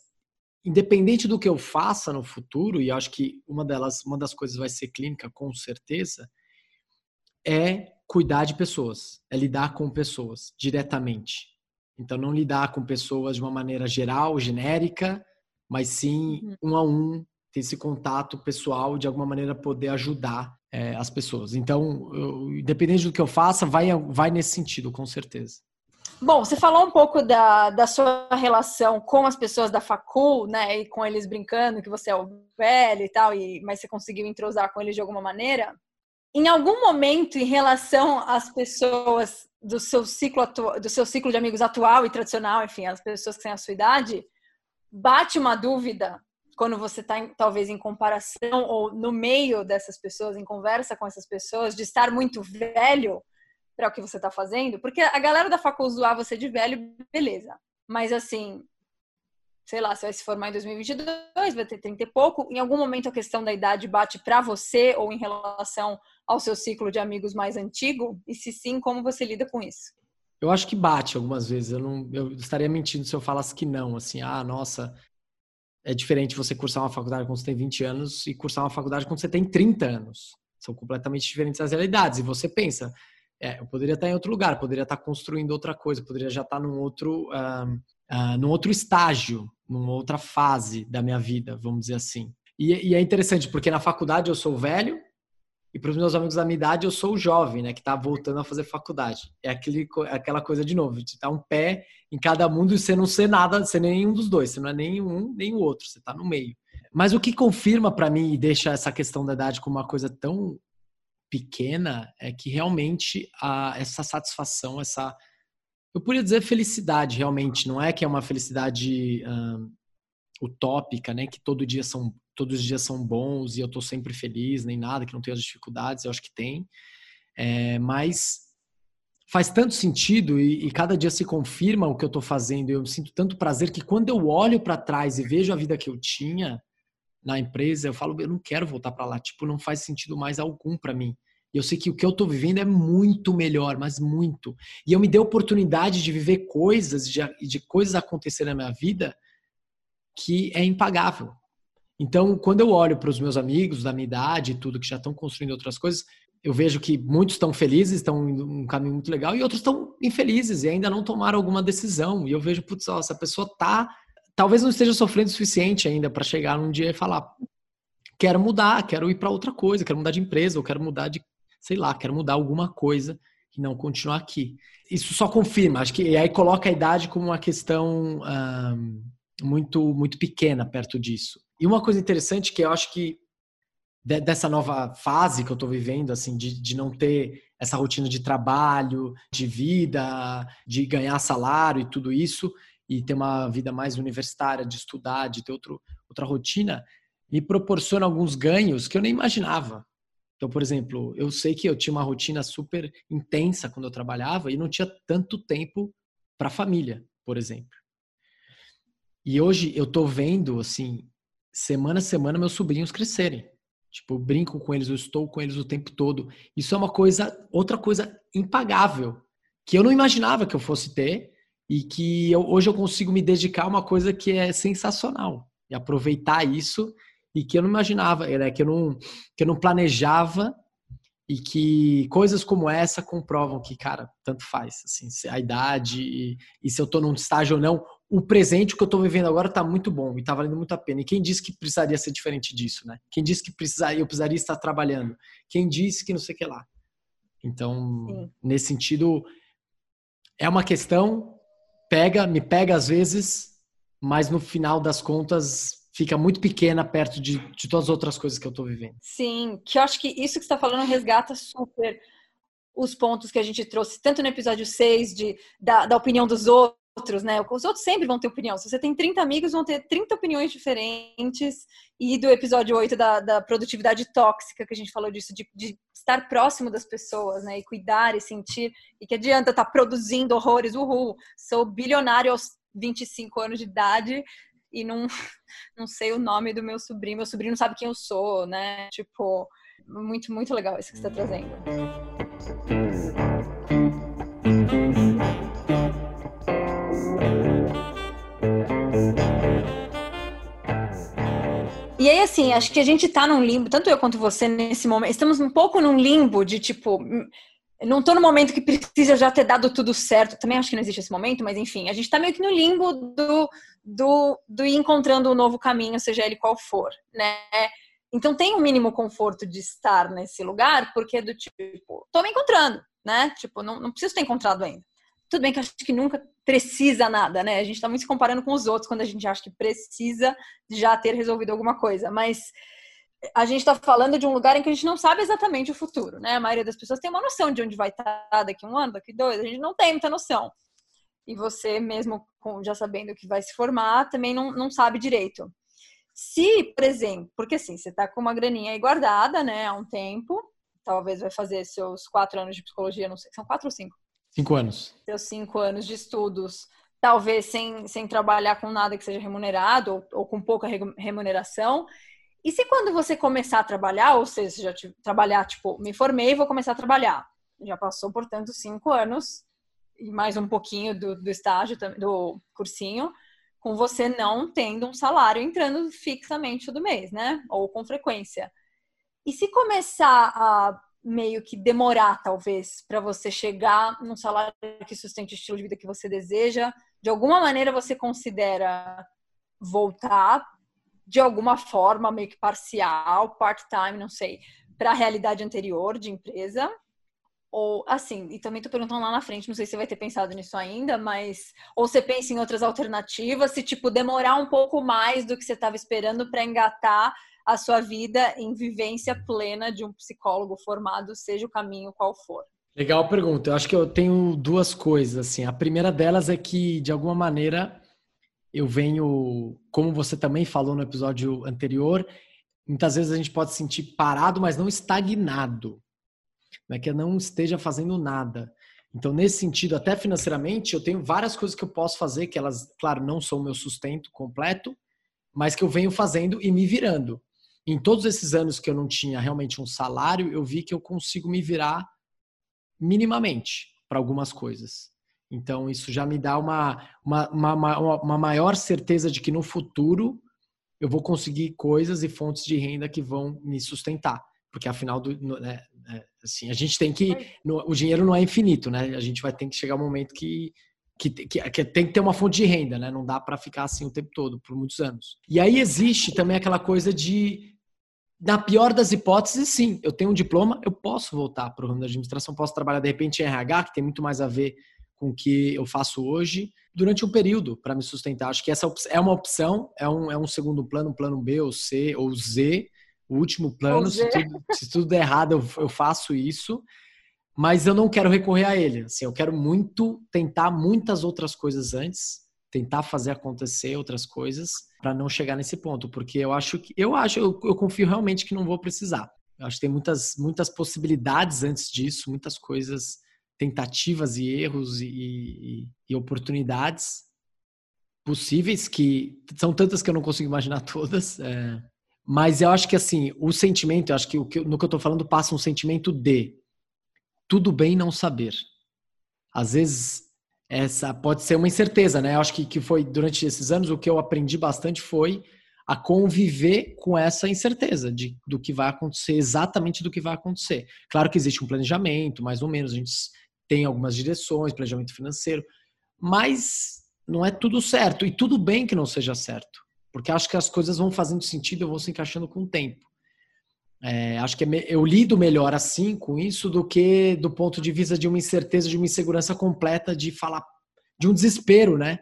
independente do que eu faça no futuro, e acho que uma delas, uma das coisas vai ser clínica, com certeza, é cuidar de pessoas, é lidar com pessoas diretamente. Então, não lidar com pessoas de uma maneira geral, genérica, mas sim uhum. um a um, ter esse contato pessoal, de alguma maneira poder ajudar é, as pessoas. Então, eu, independente do que eu faça, vai, vai nesse sentido, com certeza. Bom, você falou um pouco da, da sua relação com as pessoas da facul, né? E com eles brincando que você é o velho e tal, e, mas você conseguiu entrosar com eles de alguma maneira. Em algum momento, em relação às pessoas do seu ciclo do seu ciclo de amigos atual e tradicional, enfim, as pessoas que têm a sua idade, bate uma dúvida quando você está talvez em comparação ou no meio dessas pessoas, em conversa com essas pessoas, de estar muito velho para o que você está fazendo, porque a galera da facul zoar você de velho, beleza. Mas assim, sei lá, você vai se formar em 2022, vai ter 30 e pouco, em algum momento a questão da idade bate para você ou em relação ao seu ciclo de amigos mais antigo? E se sim, como você lida com isso? Eu acho que bate algumas vezes. Eu não, eu estaria mentindo se eu falasse que não, assim, ah, nossa, é diferente você cursar uma faculdade quando você tem 20 anos e cursar uma faculdade quando você tem 30 anos. São completamente diferentes as realidades. E você pensa, é, eu poderia estar em outro lugar, poderia estar construindo outra coisa, poderia já estar num outro, uh, uh, num outro estágio, numa outra fase da minha vida, vamos dizer assim. E, e é interessante, porque na faculdade eu sou velho, e para os meus amigos da minha idade, eu sou o jovem, né, que está voltando a fazer faculdade. É aquele, aquela coisa de novo, de estar um pé em cada mundo e você não ser nada, ser nenhum dos dois, você não é nem um nem o outro, você está no meio. Mas o que confirma para mim e deixa essa questão da idade como uma coisa tão pequena é que realmente a, essa satisfação, essa eu poderia dizer felicidade realmente, não é que é uma felicidade hum, utópica, né, que todo dia são todos os dias são bons e eu estou sempre feliz, nem nada, que não tenho as dificuldades, eu acho que tem. É, mas faz tanto sentido e, e, cada dia se confirma o que eu estou fazendo. Eu sinto tanto prazer que quando eu olho para trás e vejo a vida que eu tinha na empresa, eu falo, eu não quero voltar para lá. Tipo, não faz sentido mais algum para mim. E eu sei que o que eu estou vivendo é muito melhor, mas muito. E eu me dei a oportunidade de viver coisas, de, de coisas acontecer na minha vida que é impagável. Então, quando eu olho para os meus amigos da minha idade e tudo que já estão construindo outras coisas, eu vejo que muitos estão felizes, estão em um caminho muito legal, e outros estão infelizes e ainda não tomaram alguma decisão. E eu vejo, putz, essa pessoa tá, talvez não esteja sofrendo o suficiente ainda para chegar num dia e falar: quero mudar, quero ir para outra coisa, quero mudar de empresa, ou quero mudar de, sei lá, quero mudar alguma coisa e não continuar aqui. Isso só confirma, acho que e aí coloca a idade como uma questão muito muito pequena perto disso. E uma coisa interessante que eu acho que dessa nova fase que eu estou vivendo, assim, de, de não ter essa rotina de trabalho, de vida, de ganhar salário e tudo isso, e ter uma vida mais universitária, de estudar, de ter outro, outra rotina, me proporciona alguns ganhos que eu nem imaginava. Então, por exemplo, eu sei que eu tinha uma rotina super intensa quando eu trabalhava e não tinha tanto tempo para a família, por exemplo. E hoje eu estou vendo, assim, semana a semana meus sobrinhos crescerem. Tipo, eu brinco com eles, eu estou com eles o tempo todo. Isso é uma coisa, outra coisa impagável, que eu não imaginava que eu fosse ter e que eu, hoje eu consigo me dedicar a uma coisa que é sensacional e aproveitar isso e que eu não imaginava, né? que, eu não, que eu não planejava e que coisas como essa comprovam que, cara, tanto faz, assim, a idade e, e se eu estou num estágio ou não, o presente que eu estou vivendo agora está muito bom e está valendo muito a pena. E quem disse que precisaria ser diferente disso, né? Quem disse que precisaria, eu precisaria estar trabalhando? Quem disse que não sei o que lá? Então, Sim. nesse sentido, é uma questão, pega, me pega às vezes, mas no final das contas fica muito pequena perto de, de todas as outras coisas que eu estou vivendo. Sim, que eu acho que isso que você está falando resgata super os pontos que a gente trouxe, tanto no episódio 6 de, da, da opinião dos outros, outros, né? Os outros sempre vão ter opinião. Se você tem 30 amigos, vão ter 30 opiniões diferentes. E do episódio 8 da, da produtividade tóxica, que a gente falou disso, de, de, estar próximo das pessoas, né? E cuidar e sentir. E que adianta estar tá produzindo horrores, uhul. Sou bilionário aos 25 anos de idade e não, [laughs] não sei o nome do meu sobrinho. Meu sobrinho não sabe quem eu sou, né? Tipo, muito, muito legal isso que você está trazendo. E aí, assim, acho que a gente tá num limbo, tanto eu quanto você nesse momento, estamos um pouco num limbo de tipo, não tô no momento que precisa já ter dado tudo certo. Também acho que não existe esse momento, mas enfim, a gente tá meio que no limbo do, do, do ir encontrando um novo caminho, seja ele qual for, né? Então tem um mínimo conforto de estar nesse lugar, porque é do tipo, tô me encontrando, né? Tipo, não, não preciso ter encontrado ainda. Tudo bem que acho que nunca precisa nada, né? A gente está muito se comparando com os outros quando a gente acha que precisa já ter resolvido alguma coisa. Mas a gente está falando de um lugar em que a gente não sabe exatamente o futuro, né? A maioria das pessoas tem uma noção de onde vai estar tá daqui um ano, daqui dois. A gente não tem muita noção. E você, mesmo já sabendo que vai se formar, também não, não sabe direito. Se, por exemplo, porque assim, você está com uma graninha aí guardada, né, há um tempo, talvez vai fazer seus quatro anos de psicologia, não sei, são quatro ou cinco? Cinco anos. Seus cinco anos de estudos, talvez sem, sem trabalhar com nada que seja remunerado ou, ou com pouca remuneração. E se quando você começar a trabalhar, ou seja, já trabalhar, tipo, me formei e vou começar a trabalhar. Já passou, portanto, cinco anos e mais um pouquinho do, do estágio, do cursinho. com você não tendo um salário entrando fixamente todo mês, né? Ou com frequência. E se começar a meio que demorar, talvez, para você chegar num salário que sustente o estilo de vida que você deseja, de alguma maneira você considera voltar de alguma forma, meio que parcial, part-time, não sei, para a realidade anterior de empresa? Ou assim, e também tô perguntando lá na frente, não sei se você vai ter pensado nisso ainda, mas ou você pensa em outras alternativas, se tipo demorar um pouco mais do que você estava esperando para engatar a sua vida em vivência plena de um psicólogo formado, seja o caminho qual for. Legal pergunta. Eu acho que eu tenho duas coisas assim. A primeira delas é que de alguma maneira eu venho, como você também falou no episódio anterior, muitas vezes a gente pode se sentir parado, mas não estagnado. Não é que eu não esteja fazendo nada. Então, nesse sentido, até financeiramente, eu tenho várias coisas que eu posso fazer, que elas, claro, não são o meu sustento completo, mas que eu venho fazendo e me virando. Em todos esses anos que eu não tinha realmente um salário, eu vi que eu consigo me virar minimamente para algumas coisas. Então, isso já me dá uma, uma, uma, uma, maior certeza de que no futuro eu vou conseguir coisas e fontes de renda que vão me sustentar. Porque afinal, do, né, é, assim, a gente tem que. O dinheiro não é infinito, né? A gente vai ter que chegar um momento que, que, que, que tem que ter uma fonte de renda, né? Não dá para ficar assim o tempo todo, por muitos anos. E aí existe também aquela coisa de na pior das hipóteses, sim, eu tenho um diploma, eu posso voltar para o ramo da administração, posso trabalhar de repente em RH, que tem muito mais a ver com o que eu faço hoje, durante um período para me sustentar. Acho que essa é uma opção, é um, é um segundo plano, um plano B ou C ou Z, o último plano. Se tudo, se tudo der errado, eu, eu faço isso, mas eu não quero recorrer a ele. Assim, eu quero muito tentar muitas outras coisas antes, tentar fazer acontecer outras coisas para não chegar nesse ponto, porque eu acho que eu acho, eu, eu confio realmente que não vou precisar. Eu acho que tem muitas muitas possibilidades antes disso, muitas coisas tentativas e erros e, e, e, oportunidades possíveis que são tantas que eu não consigo imaginar [laughs] todas. É, mas eu acho que assim o sentimento, eu acho que, o que no que eu estou falando passa um sentimento de tudo bem não saber. Às vezes essa pode ser uma incerteza, né? Eu acho que, que foi durante esses anos o que eu aprendi bastante foi a conviver com essa incerteza de, do que vai acontecer, exatamente do que vai acontecer. Claro que existe um planejamento, mais ou menos, a gente tem algumas direções, planejamento financeiro, mas não é tudo certo. E tudo bem que não seja certo, porque acho que as coisas vão fazendo sentido e vão se encaixando com o tempo. É, acho que é, eu lido melhor assim com isso do que do ponto de vista de uma incerteza, de uma insegurança completa, de falar, de um desespero, né?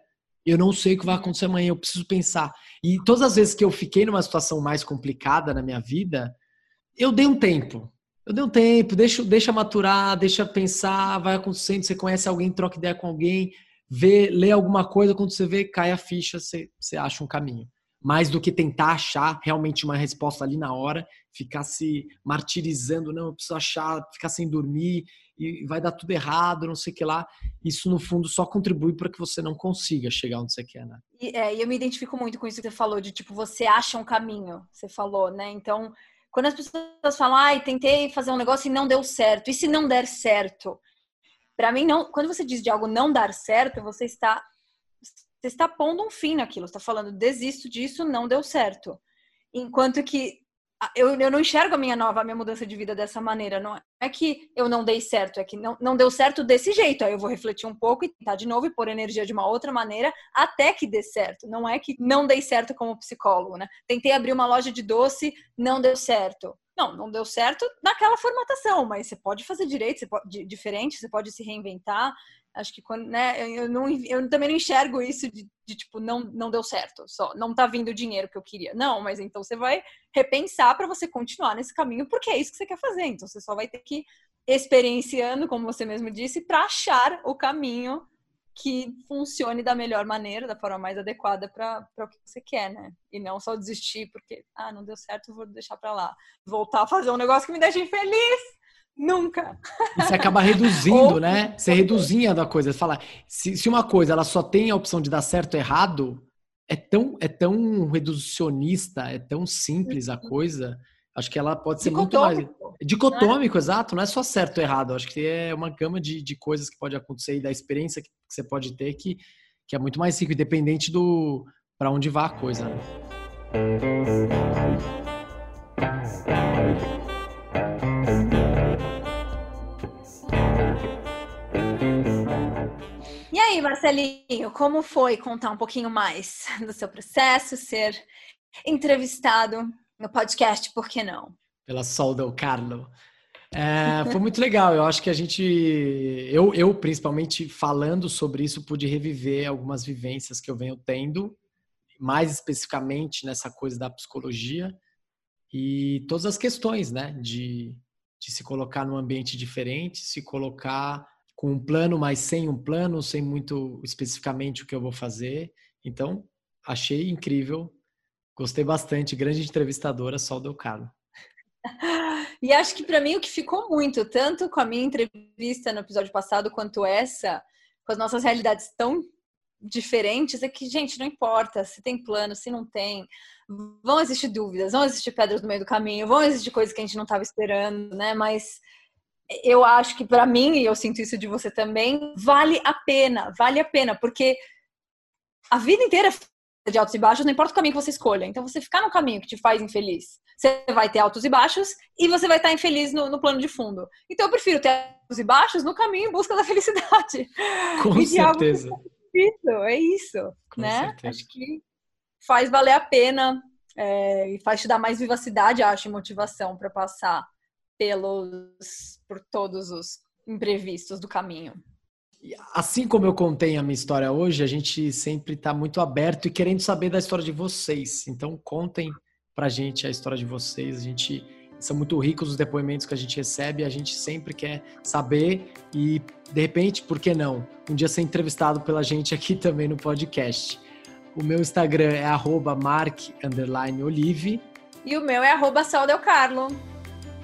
Eu não sei o que vai acontecer amanhã, eu preciso pensar. E todas as vezes que eu fiquei numa situação mais complicada na minha vida, eu dei um tempo. Eu dei um tempo, deixa, deixa maturar, deixa pensar, vai acontecendo, você conhece alguém, troca ideia com alguém, vê, lê alguma coisa, quando você vê, cai a ficha, você, você acha um caminho. Mais do que tentar achar realmente uma resposta ali na hora, ficar se martirizando, não, eu preciso achar, ficar sem dormir, e vai dar tudo errado, não sei o que lá. Isso, no fundo, só contribui para que você não consiga chegar onde você quer, né? E, é, eu me identifico muito com isso que você falou, de tipo, você acha um caminho, você falou, né? Então, quando as pessoas falam, ai, tentei fazer um negócio e não deu certo, e se não der certo? Para mim, não. Quando você diz de algo não dar certo, você está você está pondo um fim naquilo. Você está falando, desisto disso, não deu certo. Enquanto que eu, eu não enxergo a minha nova, a minha mudança de vida dessa maneira. Não é que eu não dei certo, é que não, não deu certo desse jeito. Aí eu vou refletir um pouco e tentar de novo e pôr energia de uma outra maneira até que dê certo. Não é que não dei certo como psicólogo, né? Tentei abrir uma loja de doce, não deu certo. Não, não deu certo naquela formatação, mas você pode fazer direito, você pode, diferente, você pode se reinventar. Acho que quando, né, eu, não, eu também não enxergo isso de, de, tipo, não, não deu certo, só não tá vindo o dinheiro que eu queria. Não, mas então você vai repensar para você continuar nesse caminho, porque é isso que você quer fazer. Então você só vai ter que experienciando, como você mesmo disse, para achar o caminho que funcione da melhor maneira, da forma mais adequada para o que você quer, né? E não só desistir porque, ah, não deu certo, vou deixar para lá. Voltar a fazer um negócio que me deixe feliz Nunca. Você acaba reduzindo, [laughs] né? Você reduzindo a coisa. Você fala, se, se uma coisa ela só tem a opção de dar certo ou errado, é tão, é tão reducionista, é tão simples a coisa. Acho que ela pode ser muito mais. Dicotômico, né? exato. Não é só certo ou errado. Acho que é uma gama de, de coisas que pode acontecer e da experiência que você pode ter que, que é muito mais rico, independente do para onde vá a coisa. Né? E aí, Marcelinho, como foi contar um pouquinho mais do seu processo, ser entrevistado no podcast, por que não? Pela Sol del Carlo. É, foi muito legal. Eu acho que a gente, eu, eu principalmente falando sobre isso, pude reviver algumas vivências que eu venho tendo, mais especificamente nessa coisa da psicologia e todas as questões, né, de, de se colocar num ambiente diferente, se colocar com um plano, mas sem um plano, sem muito especificamente o que eu vou fazer. Então, achei incrível, gostei bastante. Grande entrevistadora, Sol Del Carlo. [laughs] E acho que para mim o que ficou muito, tanto com a minha entrevista no episódio passado quanto essa, com as nossas realidades tão diferentes, é que, gente, não importa se tem plano, se não tem. Vão existir dúvidas, vão existir pedras no meio do caminho, vão existir coisas que a gente não estava esperando, né? Mas eu acho que para mim, e eu sinto isso de você também, vale a pena, vale a pena, porque a vida inteira de altos e baixos, não importa o caminho que você escolha. Então, você ficar no caminho que te faz infeliz, você vai ter altos e baixos e você vai estar infeliz no, no plano de fundo. Então, eu prefiro ter altos e baixos no caminho em busca da felicidade. [laughs] Com [laughs] e certeza. Isso, é isso, Com né? Certeza. Acho que faz valer a pena é, e faz te dar mais vivacidade, acho, e motivação para passar pelos por todos os imprevistos do caminho. Assim como eu contei a minha história hoje, a gente sempre está muito aberto e querendo saber da história de vocês. Então contem pra gente a história de vocês. A gente são muito ricos os depoimentos que a gente recebe, a gente sempre quer saber e de repente, por que não? Um dia ser entrevistado pela gente aqui também no podcast. O meu Instagram é @mark_olive e o meu é arroba Carlo.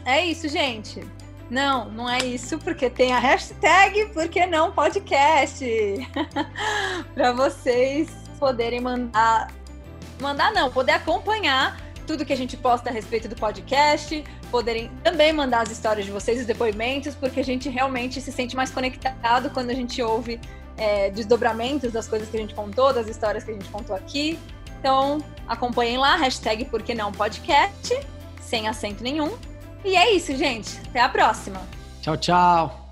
É isso, gente. Não, não é isso, porque tem a hashtag Porque Não Podcast. [laughs] para vocês poderem mandar. Mandar não, poder acompanhar tudo que a gente posta a respeito do podcast, poderem também mandar as histórias de vocês, os depoimentos, porque a gente realmente se sente mais conectado quando a gente ouve é, desdobramentos das coisas que a gente contou, das histórias que a gente contou aqui. Então, acompanhem lá, hashtag Porque Não Podcast, sem acento nenhum. E é isso, gente. Até a próxima. Tchau, tchau.